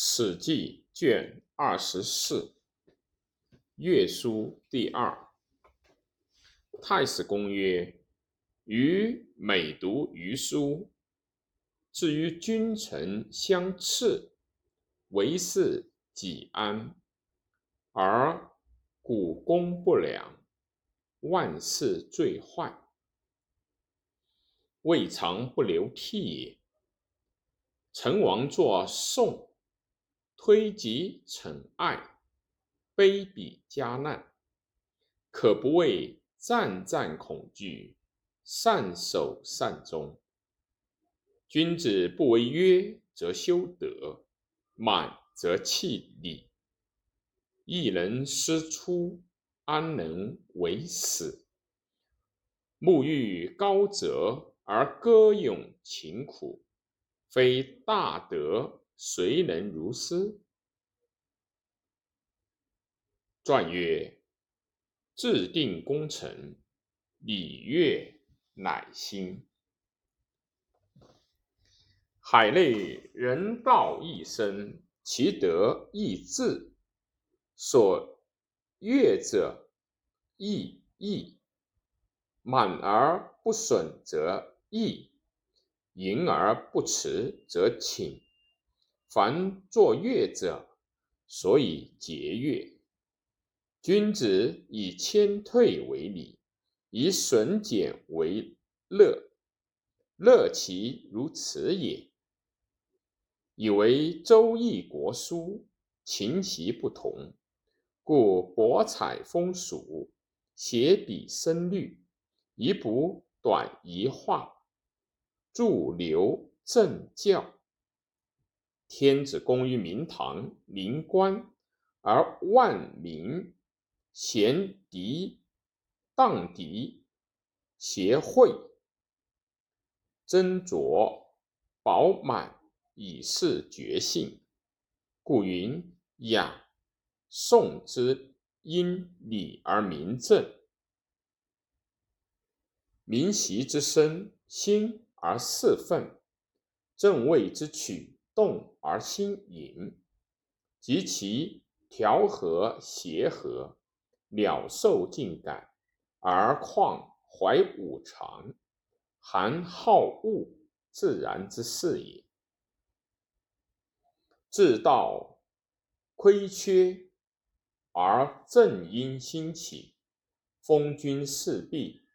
史记卷二十四，乐书第二。太史公曰：“余每读余书，至于君臣相斥，为是己安，而古公不良，万事最坏，未尝不流涕也。成王作宋。”推己惩爱，卑鄙加难，可不畏战战恐惧，善守善终。君子不为约，则修德；满则弃礼。一人师出，安能为死？沐浴高泽而歌咏勤苦，非大德。谁能如斯？传曰：制定功臣，礼乐乃兴。海内人道一生，其德亦至。所悦者亦义，满而不损则溢，盈而不辞则请。凡作乐者，所以节乐。君子以谦退为礼，以损减为乐。乐其如此也。以为周易国书，琴棋不同，故博采风俗，写笔生律，一补短一画，著流正教。天子功于明堂明官，而万民贤敌荡敌协会斟酌饱满，以示觉性。故云雅颂之因礼而名正，民习之身兴而四分，正位之曲。动而心隐，及其调和协和，了受尽感，而况怀五常，含好恶，自然之事也。至道亏缺，而正因兴起，封君事毕，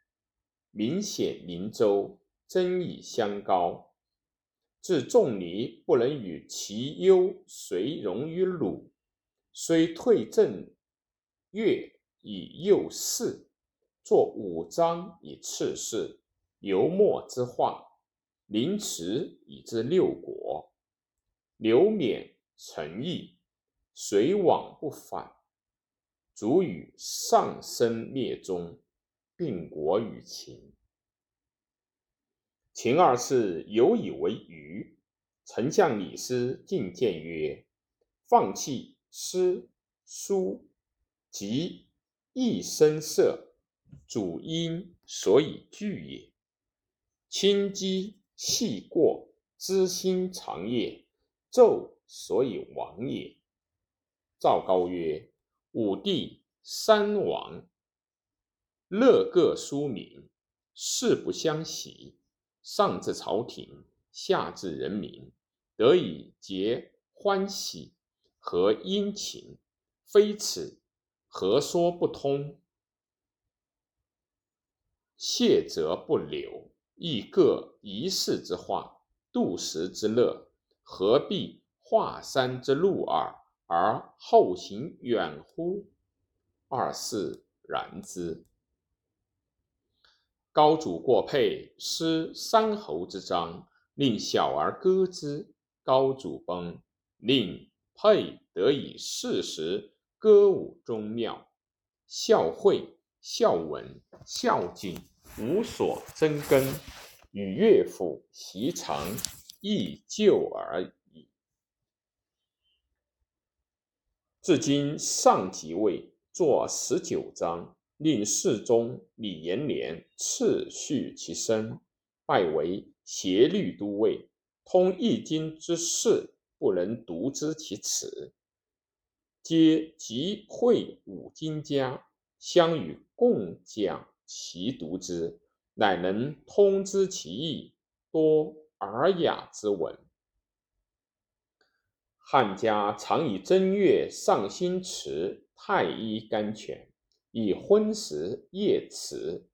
明显灵州，争议相高。至仲尼不能与其忧随容于鲁，虽退正乐以诱事，作五章以次世，游墨之化，临池以知六国，刘勉诚意，随往不返，足与上身灭宗，并国与秦。秦二世有以为愚，丞相李斯进谏曰：“放弃诗书，及一声色，主因所以惧也。轻机细过，知心长也，纣所以亡也。”赵高曰：“武帝三王，乐各书名，事不相袭。”上至朝廷，下至人民，得以结欢喜，和殷勤，非此，何说不通？谢则不留，亦各一世之化，度时之乐，何必华山之路耳，而后行远乎？二世然之。高祖过沛，失三侯之章，令小儿歌之。高祖崩，令沛得以适时歌舞宗庙，孝惠、孝文、孝景无所争根，与乐府习常，亦旧而已。至今上即位，作十九章。令侍中李延年次序其身，拜为协律都尉，通易经之事不能独知其辞。皆集会五经家，相与共讲其读之，乃能通知其意，多尔雅之文。汉家常以正月上新池太医甘泉，以昏时夜池，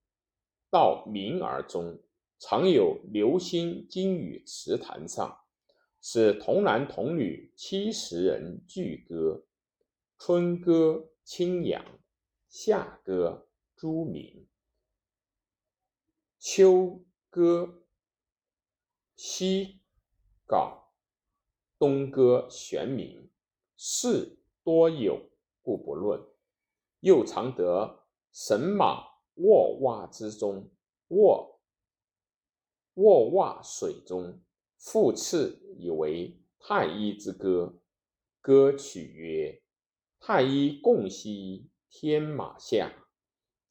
到明而终，常有流星经于池潭上，使童男童女七十人俱歌。春歌清扬，夏歌朱明，秋歌西稿，冬歌玄冥。事多有，故不论。又常得神马卧蛙之中，卧卧蛙水中，复次以为太医之歌。歌曲曰。太医共兮天马下，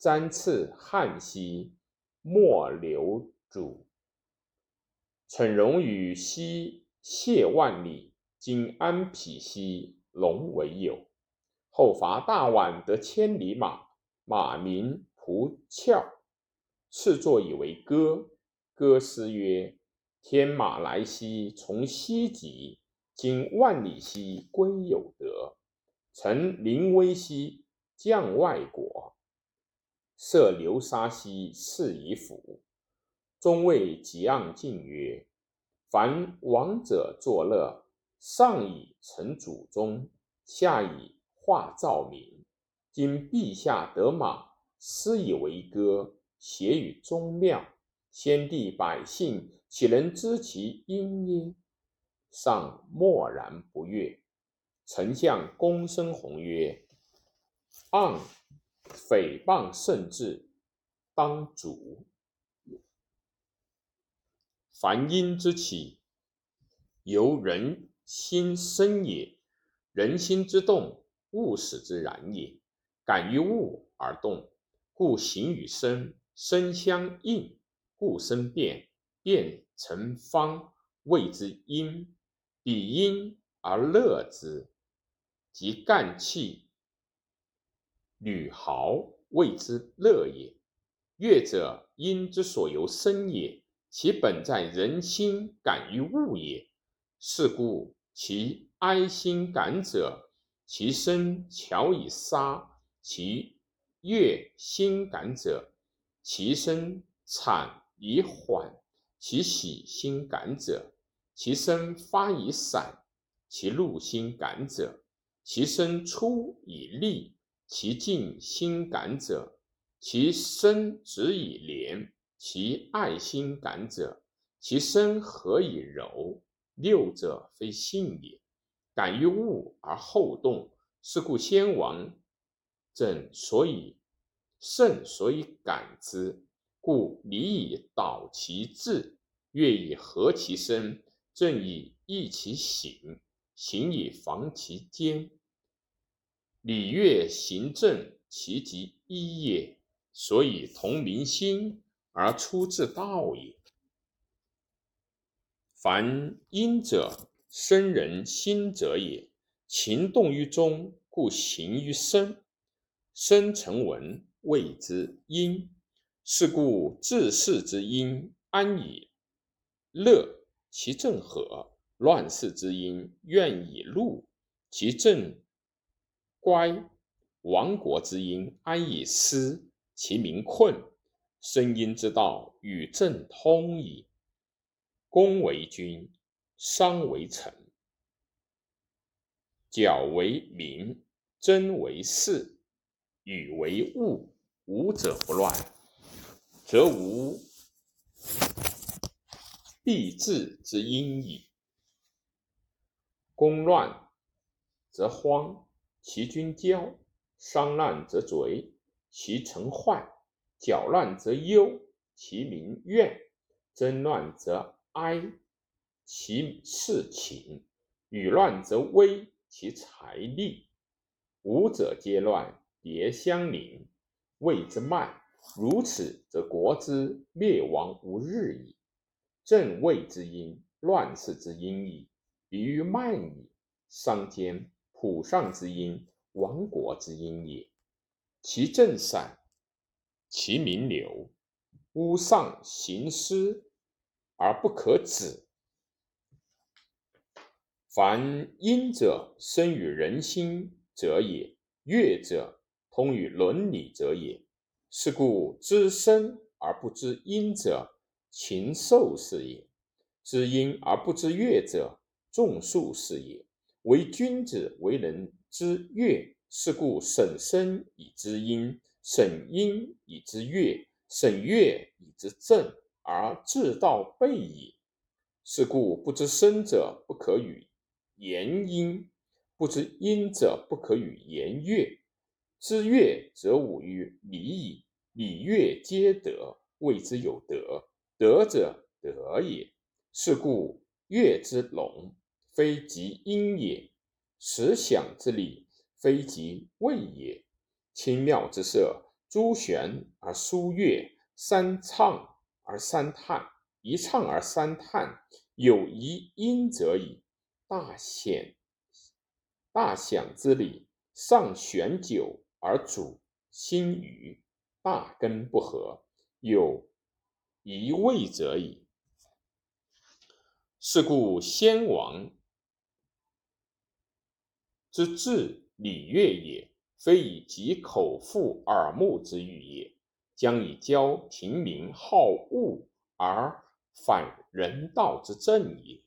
瞻刺汉兮莫流主。蠢戎与兮谢万里，今安匹兮龙为友。后伐大宛得千里马，马名蒲翘。次作以为歌，歌诗曰：天马来兮从西极，今万里兮归有德。臣临危兮降外国，涉流沙兮事以辅。中谓桀骜进曰：“凡王者作乐，上以成祖宗，下以化照明。今陛下得马，私以为歌，谐于宗庙。先帝百姓岂能知其音耶？上默然不悦。”丞相公孙弘曰：“盎诽谤圣至，当主。凡阴之起，由人心生也。人心之动，物使之然也。感于物而动，故形与声，声相应，故生变，变成方，谓之音。彼音而乐之。”即干气履毫，谓之乐也。乐者，音之所由生也，其本在人心感于物也。是故其哀心感者，其声巧以杀；其悦心感者，其声惨以缓；其喜心感者，其声发以散；其怒心感者。其声出以利，其静心感者；其声止以廉，其爱心感者；其声和以柔。六者非性也，感于物而后动。是故先王正所以圣所以感之，故礼以导其志，乐以和其声，正以益其行，行以防其坚。礼乐行政，其极一也，所以同民心而出自道也。凡因者，生人心者也。情动于中，故形于身。身成文，谓之阴。是故治世之阴，安以乐？其正和。乱世之阴，愿以怒？其正。乖，亡国之音，安以思？其民困。生音之道，与政通矣。公为君，商为臣，角为民，贞为士，与为物。无者不乱，则无必治之因矣。公乱，则荒。其君骄，商乱则贼；其臣坏，搅乱则忧；其民怨，争乱则哀；其事勤，与乱则危；其财力，五者皆乱，别相邻，谓之慢。如此，则国之灭亡无日矣。正位之阴，乱世之阴矣。比于慢矣。商间浦上之阴，亡国之阴也。其正散，其名流，屋上行失而不可止。凡阴者，生于人心者也；乐者，通于伦理者也。是故知生而不知阴者，禽兽是也；知阴而不知乐者，众术是也。为君子，为人知乐。是故审生以知阴，审阴以知乐，审乐以知正，而治道备矣。是故不知生者，不可与。言音不知音者，不可与言乐。知乐则无于礼矣。礼乐皆德，谓之有德。德者德也。是故乐之隆，非及音也；实响之理，非及味也。清妙之色，朱弦而书乐，三唱而三叹，一唱而三叹，有一音者矣。大显大享之礼，上选酒而主心语，大根不合，有一味者矣。是故先王之治礼乐也，非以及口腹耳目之欲也，将以教平民好恶而反人道之正也。